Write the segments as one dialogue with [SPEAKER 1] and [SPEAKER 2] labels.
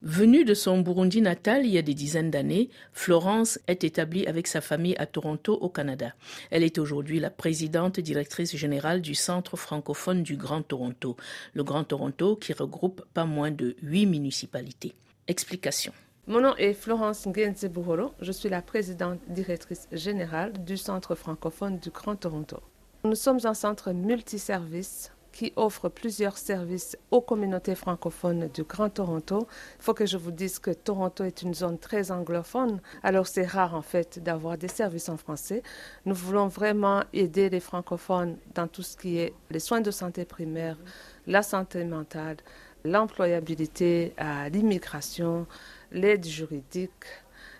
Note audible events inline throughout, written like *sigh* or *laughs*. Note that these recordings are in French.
[SPEAKER 1] Venue de son Burundi natal il y a des dizaines d'années, Florence est établie avec sa famille à Toronto, au Canada. Elle est aujourd'hui la présidente directrice générale du Centre francophone du Grand Toronto, le Grand Toronto qui regroupe pas moins de huit municipalités. Explication.
[SPEAKER 2] Mon nom est Florence Ngenze Buhoro. Je suis la présidente directrice générale du Centre francophone du Grand Toronto. Nous sommes un centre multiservice qui offre plusieurs services aux communautés francophones du Grand Toronto. Il faut que je vous dise que Toronto est une zone très anglophone, alors c'est rare en fait d'avoir des services en français. Nous voulons vraiment aider les francophones dans tout ce qui est les soins de santé primaire, la santé mentale, l'employabilité, l'immigration, l'aide juridique,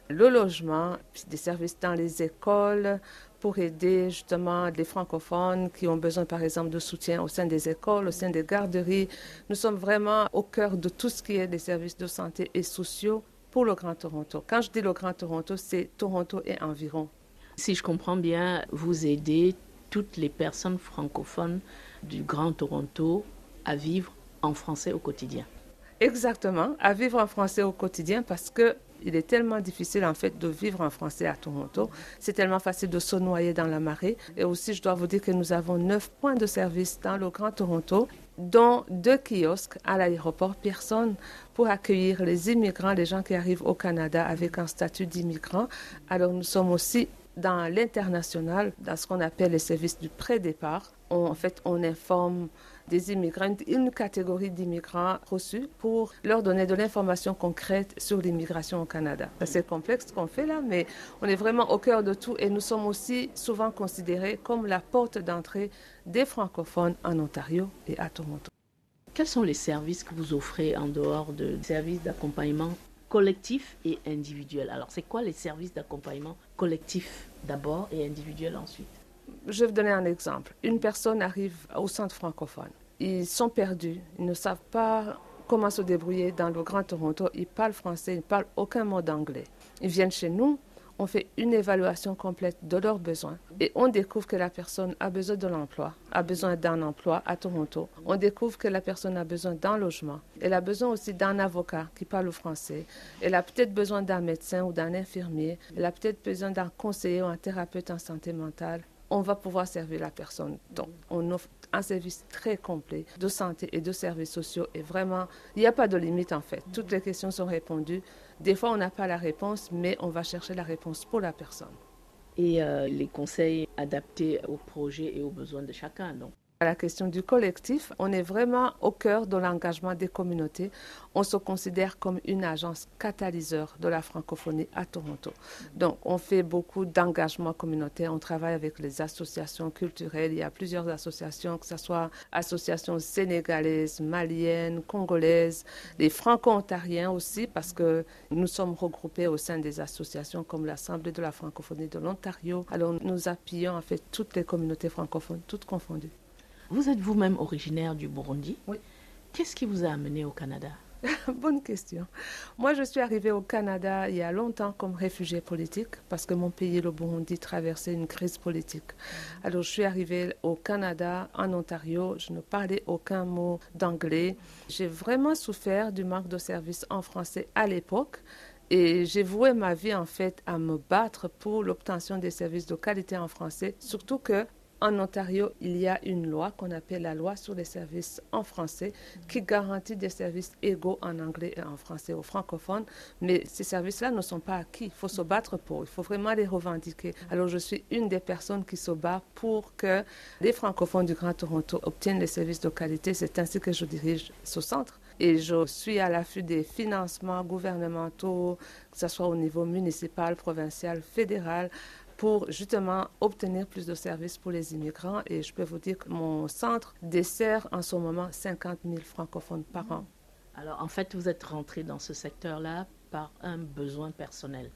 [SPEAKER 2] le logement, des services dans les écoles, pour aider justement les francophones qui ont besoin par exemple de soutien au sein des écoles, au sein des garderies. Nous sommes vraiment au cœur de tout ce qui est des services de santé et sociaux pour le Grand Toronto. Quand je dis le Grand Toronto, c'est Toronto et environ.
[SPEAKER 1] Si je comprends bien, vous aidez toutes les personnes francophones du Grand Toronto à vivre en français au quotidien.
[SPEAKER 2] Exactement, à vivre en français au quotidien parce que il est tellement difficile en fait de vivre en français à Toronto. C'est tellement facile de se noyer dans la marée. Et aussi, je dois vous dire que nous avons neuf points de service dans le Grand Toronto, dont deux kiosques à l'aéroport Pearson pour accueillir les immigrants, les gens qui arrivent au Canada avec un statut d'immigrant. Alors nous sommes aussi dans l'international, dans ce qu'on appelle les services du pré-départ. En fait, on informe des immigrants, une catégorie d'immigrants reçus pour leur donner de l'information concrète sur l'immigration au Canada. C'est complexe qu'on fait là, mais on est vraiment au cœur de tout et nous sommes aussi souvent considérés comme la porte d'entrée des francophones en Ontario et à Toronto.
[SPEAKER 1] Quels sont les services que vous offrez en dehors de services d'accompagnement collectif et individuel? Alors, c'est quoi les services d'accompagnement collectif d'abord et individuel ensuite?
[SPEAKER 2] Je vais vous donner un exemple. Une personne arrive au centre francophone. Ils sont perdus. Ils ne savent pas comment se débrouiller dans le Grand Toronto. Ils parlent français, ils ne parlent aucun mot d'anglais. Ils viennent chez nous, on fait une évaluation complète de leurs besoins et on découvre que la personne a besoin de l'emploi, a besoin d'un emploi à Toronto. On découvre que la personne a besoin d'un logement. Elle a besoin aussi d'un avocat qui parle français. Elle a peut-être besoin d'un médecin ou d'un infirmier. Elle a peut-être besoin d'un conseiller ou un thérapeute en santé mentale on va pouvoir servir la personne. Donc, on offre un service très complet de santé et de services sociaux. Et vraiment, il n'y a pas de limite en fait. Toutes les questions sont répondues. Des fois, on n'a pas la réponse, mais on va chercher la réponse pour la personne.
[SPEAKER 1] Et euh, les conseils adaptés aux projets et aux besoins de chacun. Donc.
[SPEAKER 2] À la question du collectif, on est vraiment au cœur de l'engagement des communautés. On se considère comme une agence catalyseur de la francophonie à Toronto. Donc, on fait beaucoup d'engagement communautaire. On travaille avec les associations culturelles. Il y a plusieurs associations, que ce soit associations sénégalaises, maliennes, congolaises, les franco-ontariens aussi, parce que nous sommes regroupés au sein des associations comme l'Assemblée de la francophonie de l'Ontario. Alors, nous appuyons en fait toutes les communautés francophones, toutes confondues.
[SPEAKER 1] Vous êtes vous-même originaire du Burundi.
[SPEAKER 2] Oui.
[SPEAKER 1] Qu'est-ce qui vous a amené au Canada? *laughs*
[SPEAKER 2] Bonne question. Moi, je suis arrivée au Canada il y a longtemps comme réfugiée politique parce que mon pays, le Burundi, traversait une crise politique. Mm. Alors, je suis arrivée au Canada, en Ontario. Je ne parlais aucun mot d'anglais. J'ai vraiment souffert du manque de services en français à l'époque. Et j'ai voué ma vie en fait à me battre pour l'obtention des services de qualité en français, surtout que en Ontario, il y a une loi qu'on appelle la loi sur les services en français qui garantit des services égaux en anglais et en français aux francophones. Mais ces services-là ne sont pas acquis. Il faut se battre pour. Il faut vraiment les revendiquer. Alors je suis une des personnes qui se bat pour que les francophones du Grand Toronto obtiennent les services de qualité. C'est ainsi que je dirige ce centre. Et je suis à l'affût des financements gouvernementaux, que ce soit au niveau municipal, provincial, fédéral, pour justement obtenir plus de services pour les immigrants. Et je peux vous dire que mon centre dessert en ce moment 50 000 francophones par an.
[SPEAKER 1] Alors en fait, vous êtes rentré dans ce secteur-là par un besoin personnel.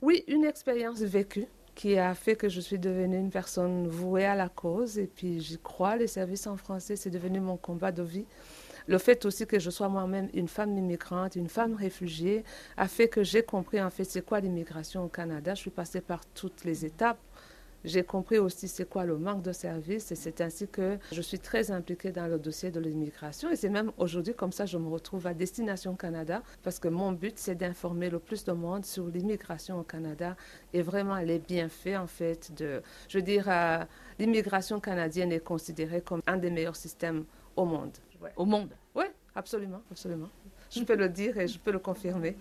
[SPEAKER 2] Oui, une expérience vécue qui a fait que je suis devenue une personne vouée à la cause. Et puis j'y crois, les services en français, c'est devenu mon combat de vie. Le fait aussi que je sois moi-même une femme immigrante, une femme réfugiée, a fait que j'ai compris en fait c'est quoi l'immigration au Canada. Je suis passée par toutes les étapes J'ai compris aussi c'est quoi le manque de services et c'est ainsi que je suis très impliquée dans le dossier de l'immigration. Et c'est même aujourd'hui comme ça je me retrouve à Destination Canada parce que mon but c'est d'informer le plus de monde sur l'immigration au Canada et vraiment les bienfaits en fait de, je veux dire, euh, l'immigration canadienne est considérée comme un des meilleurs systèmes au monde.
[SPEAKER 1] Au monde
[SPEAKER 2] Oui, absolument, absolument. Je peux le dire et je peux le confirmer.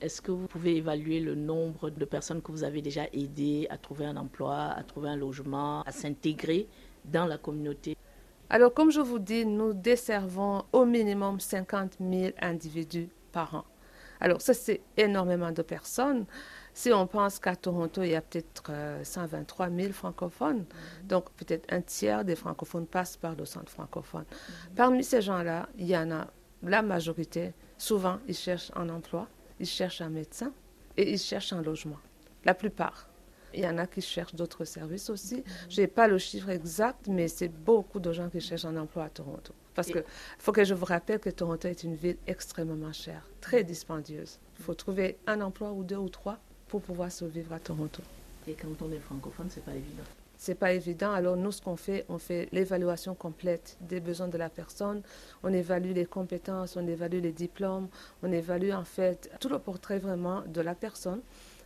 [SPEAKER 1] Est-ce que vous pouvez évaluer le nombre de personnes que vous avez déjà aidées à trouver un emploi, à trouver un logement, à s'intégrer dans la communauté?
[SPEAKER 2] Alors, comme je vous dis, nous desservons au minimum 50 000 individus par an. Alors, ça, c'est énormément de personnes. Si on pense qu'à Toronto, il y a peut-être 123 euh, 000 francophones, mm-hmm. donc peut-être un tiers des francophones passent par le centre francophone. Mm-hmm. Parmi ces gens-là, il y en a la majorité, souvent, ils cherchent un emploi ils cherchent un médecin et ils cherchent un logement. La plupart. Il y en a qui cherchent d'autres services aussi. Je n'ai pas le chiffre exact, mais c'est beaucoup de gens qui cherchent un emploi à Toronto. Parce qu'il faut que je vous rappelle que Toronto est une ville extrêmement chère, très dispendieuse. Il faut trouver un emploi ou deux ou trois pour pouvoir survivre à Toronto.
[SPEAKER 1] Et quand on est francophone, c'est pas évident
[SPEAKER 2] c'est pas évident. Alors nous, ce qu'on fait, on fait l'évaluation complète des besoins de la personne. On évalue les compétences, on évalue les diplômes, on évalue en fait tout le portrait vraiment de la personne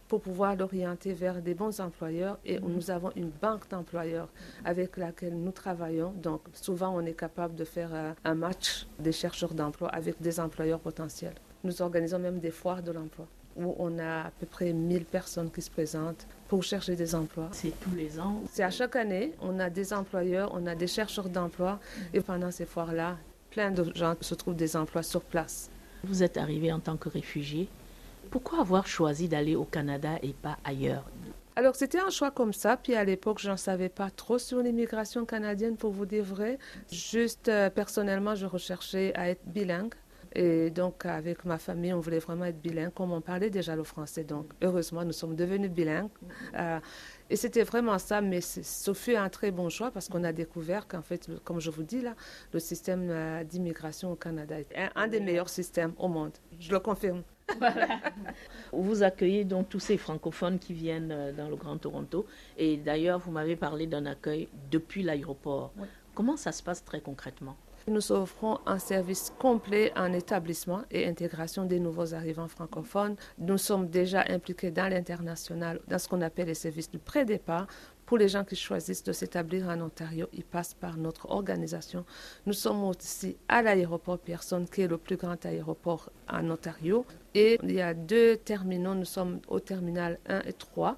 [SPEAKER 2] pour pouvoir l'orienter vers des bons employeurs. Et mhm. nous avons une banque d'employeurs avec laquelle nous travaillons. Donc souvent, on est capable de faire euh, un match des chercheurs d'emploi avec des employeurs potentiels. Nous organisons même des foires de l'emploi où on a à peu près 1000 personnes qui se présentent pour chercher des emplois.
[SPEAKER 1] C'est tous les ans
[SPEAKER 2] C'est à chaque année. On a des employeurs, on a des chercheurs d'emploi. Mm. Et pendant ces foires-là, plein de gens se trouvent des emplois sur place.
[SPEAKER 1] Vous êtes arrivé en tant que réfugié. Pourquoi avoir choisi d'aller au Canada et pas ailleurs?
[SPEAKER 2] Alors c'était un choix comme ça, puis à l'époque je n'en savais pas trop sur l'immigration canadienne pour vous dire vrai. Juste euh, personnellement je recherchais à être bilingue. Et donc, avec ma famille, on voulait vraiment être bilingue, comme on parlait déjà le français. Donc, heureusement, nous sommes devenus bilingues. Euh, et c'était vraiment ça, mais ce fut un très bon choix parce qu'on a découvert qu'en fait, comme je vous dis là, le système euh, d'immigration au Canada est un, des meilleurs systèmes au monde. Je le confirme. *laughs*
[SPEAKER 1] Vous accueillez donc tous ces francophones qui viennent euh, dans le Grand Toronto. Et d'ailleurs, vous m'avez parlé d'un accueil depuis l'aéroport. Comment ça se passe très concrètement?
[SPEAKER 2] Nous offrons un service complet en établissement et intégration des nouveaux arrivants francophones. Nous sommes déjà impliqués dans l'international, dans ce qu'on appelle les services du pré-départ. Pour les gens qui choisissent de s'établir en Ontario, ils passent par notre organisation. Nous sommes aussi à l'aéroport Pearson, qui est le plus grand aéroport en Ontario. Et il y a deux terminaux. Nous sommes au terminal 1 et 3.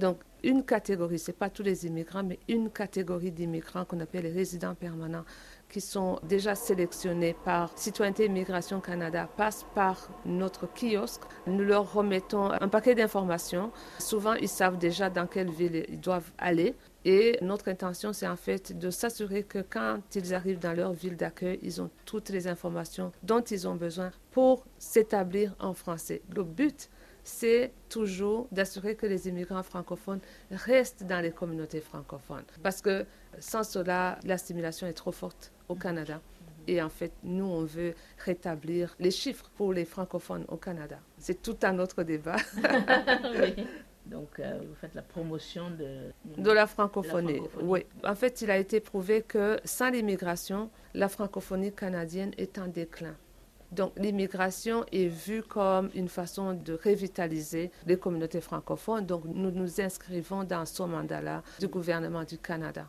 [SPEAKER 2] Donc, une catégorie, ce n'est pas tous les immigrants, mais une catégorie d'immigrants qu'on appelle les résidents permanents qui sont déjà sélectionnés par Citoyenneté Immigration Canada passent par notre kiosque. Nous leur remettons un paquet d'informations. Souvent, ils savent déjà dans quelle ville ils doivent aller. Et notre intention, c'est en fait de s'assurer que quand ils arrivent dans leur ville d'accueil, ils ont toutes les informations dont ils ont besoin pour s'établir en français. Le but, c'est toujours d'assurer que les immigrants francophones restent dans les communautés francophones. Parce que sans cela, l'assimilation est trop forte au Canada. Et en fait, nous, on veut rétablir les chiffres pour les francophones au Canada. C'est tout un autre débat. *laughs* *laughs*
[SPEAKER 1] Donc, euh, vous faites la promotion de,
[SPEAKER 2] de, la francophonie. Oui. En fait, il a été prouvé que sans l'immigration, la francophonie canadienne est en déclin. Donc l'immigration est vue comme une façon de revitaliser les communautés francophones. Donc nous nous inscrivons dans ce mandat-là du gouvernement du Canada.